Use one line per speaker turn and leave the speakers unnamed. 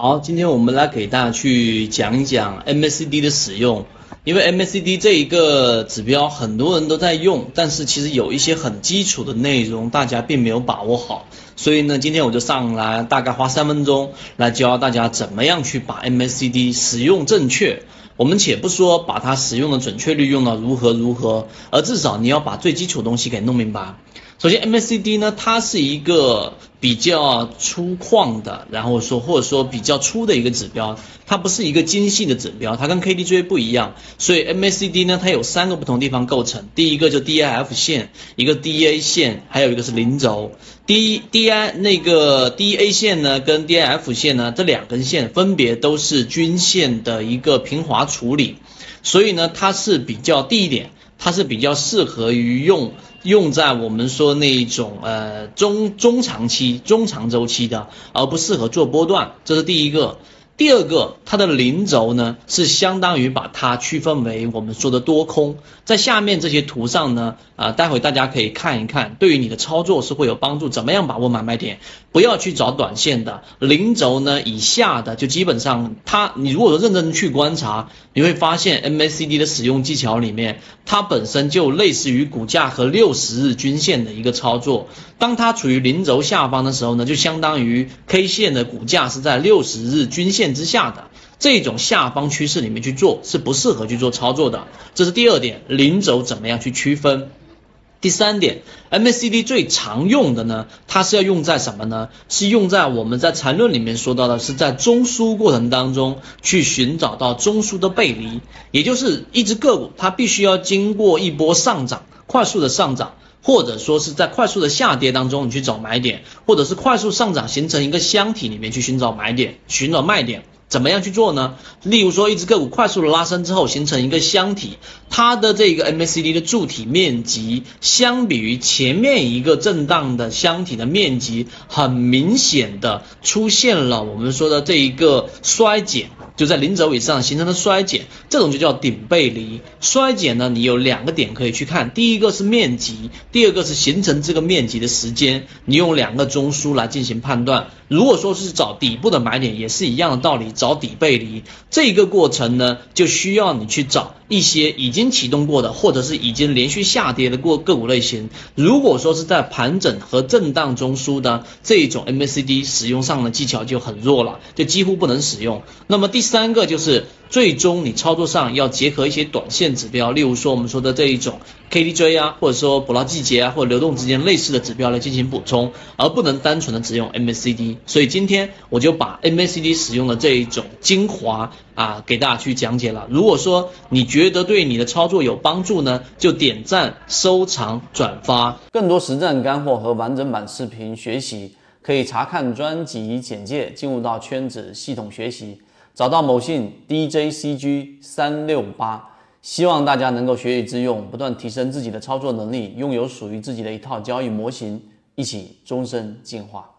好，今天我们来给大家去讲一讲 MACD 的使用，因为 MACD 这一个指标很多人都在用，但是其实有一些很基础的内容大家并没有把握好，所以呢，今天我就上来大概花三分钟来教大家怎么样去把 MACD 使用正确。我们且不说把它使用的准确率用到如何如何，而至少你要把最基础的东西给弄明白。首先，MACD 呢，它是一个比较粗犷的，然后说或者说比较粗的一个指标，它不是一个精细的指标，它跟 KDJ 不一样。所以 MACD 呢，它有三个不同地方构成，第一个就 DIF 线，一个 DA 线，还有一个是零轴。D DI 那个 DA 线呢，跟 DIF 线呢，这两根线分别都是均线的一个平滑处理，所以呢，它是比较低一点。它是比较适合于用用在我们说那一种呃中中长期、中长周期的，而不适合做波段，这是第一个。第二个，它的零轴呢是相当于把它区分为我们说的多空，在下面这些图上呢，啊，待会大家可以看一看，对于你的操作是会有帮助。怎么样把握买卖点？不要去找短线的零轴呢以下的，就基本上它，你如果说认真去观察，你会发现 MACD 的使用技巧里面，它本身就类似于股价和六十日均线的一个操作。当它处于零轴下方的时候呢，就相当于 K 线的股价是在六十日均线。之下的这种下方趋势里面去做是不适合去做操作的，这是第二点。零轴怎么样去区分？第三点，MACD 最常用的呢，它是要用在什么呢？是用在我们在缠论里面说到的，是在中枢过程当中去寻找到中枢的背离，也就是一只个股它必须要经过一波上涨，快速的上涨。或者说是在快速的下跌当中，你去找买点，或者是快速上涨形成一个箱体里面去寻找买点、寻找卖点。怎么样去做呢？例如说，一只个股快速的拉升之后形成一个箱体，它的这个 MACD 的柱体面积相比于前面一个震荡的箱体的面积，很明显的出现了我们说的这一个衰减，就在零轴以上形成的衰减，这种就叫顶背离。衰减呢，你有两个点可以去看，第一个是面积，第二个是形成这个面积的时间，你用两个中枢来进行判断。如果说是找底部的买点，也是一样的道理。找底背离这个过程呢，就需要你去找一些已经启动过的，或者是已经连续下跌的过个股类型。如果说是在盘整和震荡中枢的这种 MACD 使用上的技巧就很弱了，就几乎不能使用。那么第三个就是。最终你操作上要结合一些短线指标，例如说我们说的这一种 KDJ 啊，或者说捕捞季节啊，或流动之间类似的指标来进行补充，而不能单纯的只用 MACD。所以今天我就把 MACD 使用的这一种精华啊，给大家去讲解了。如果说你觉得对你的操作有帮助呢，就点赞、收藏、转发。
更多实战干货和完整版视频学习，可以查看专辑简介，进入到圈子系统学习。找到某信 DJCG 三六八，希望大家能够学以致用，不断提升自己的操作能力，拥有属于自己的一套交易模型，一起终身进化。